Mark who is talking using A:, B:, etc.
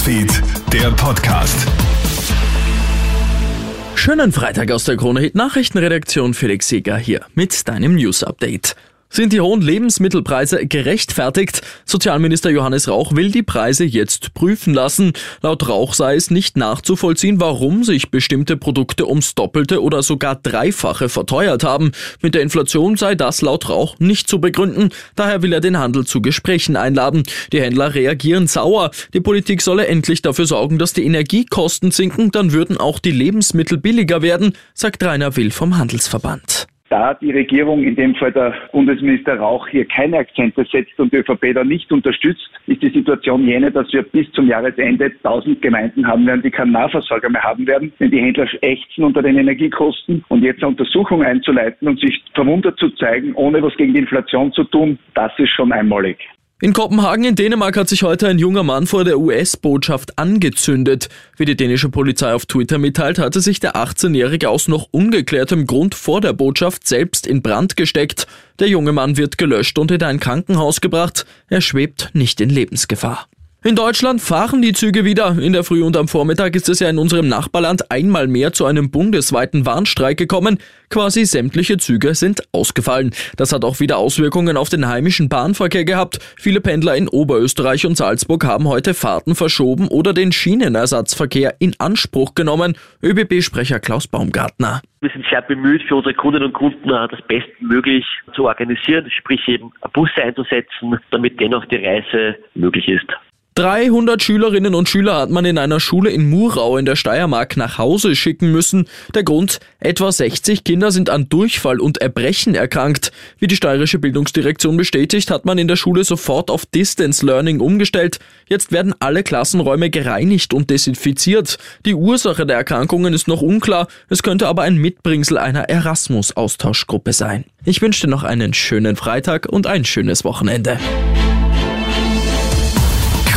A: Newsfeed, der Podcast.
B: Schönen Freitag aus der Krone Hit Nachrichtenredaktion Felix Seger hier mit deinem News Update. Sind die hohen Lebensmittelpreise gerechtfertigt? Sozialminister Johannes Rauch will die Preise jetzt prüfen lassen. Laut Rauch sei es nicht nachzuvollziehen, warum sich bestimmte Produkte ums Doppelte oder sogar Dreifache verteuert haben. Mit der Inflation sei das laut Rauch nicht zu begründen. Daher will er den Handel zu Gesprächen einladen. Die Händler reagieren sauer. Die Politik solle endlich dafür sorgen, dass die Energiekosten sinken, dann würden auch die Lebensmittel billiger werden, sagt Rainer Will vom Handelsverband.
C: Da die Regierung, in dem Fall der Bundesminister Rauch, hier keine Akzente setzt und die ÖVP da nicht unterstützt, ist die Situation jene, dass wir bis zum Jahresende 1000 Gemeinden haben werden, die keinen Nahversorger mehr haben werden, denn die Händler ächzen unter den Energiekosten und jetzt eine Untersuchung einzuleiten und sich verwundert zu zeigen, ohne was gegen die Inflation zu tun, das ist schon einmalig.
B: In Kopenhagen in Dänemark hat sich heute ein junger Mann vor der US-Botschaft angezündet. Wie die dänische Polizei auf Twitter mitteilt, hatte sich der 18-Jährige aus noch ungeklärtem Grund vor der Botschaft selbst in Brand gesteckt. Der junge Mann wird gelöscht und in ein Krankenhaus gebracht. Er schwebt nicht in Lebensgefahr. In Deutschland fahren die Züge wieder. In der Früh und am Vormittag ist es ja in unserem Nachbarland einmal mehr zu einem bundesweiten Warnstreik gekommen. Quasi sämtliche Züge sind ausgefallen. Das hat auch wieder Auswirkungen auf den heimischen Bahnverkehr gehabt. Viele Pendler in Oberösterreich und Salzburg haben heute Fahrten verschoben oder den Schienenersatzverkehr in Anspruch genommen. ÖBB-Sprecher Klaus Baumgartner.
D: Wir sind sehr bemüht, für unsere Kundinnen und Kunden das bestmöglich zu organisieren, sprich eben Busse einzusetzen, damit dennoch die Reise möglich ist.
B: 300 Schülerinnen und Schüler hat man in einer Schule in Murau in der Steiermark nach Hause schicken müssen. Der Grund, etwa 60 Kinder sind an Durchfall und Erbrechen erkrankt. Wie die steirische Bildungsdirektion bestätigt, hat man in der Schule sofort auf Distance Learning umgestellt. Jetzt werden alle Klassenräume gereinigt und desinfiziert. Die Ursache der Erkrankungen ist noch unklar, es könnte aber ein Mitbringsel einer Erasmus-Austauschgruppe sein. Ich wünsche dir noch einen schönen Freitag und ein schönes Wochenende.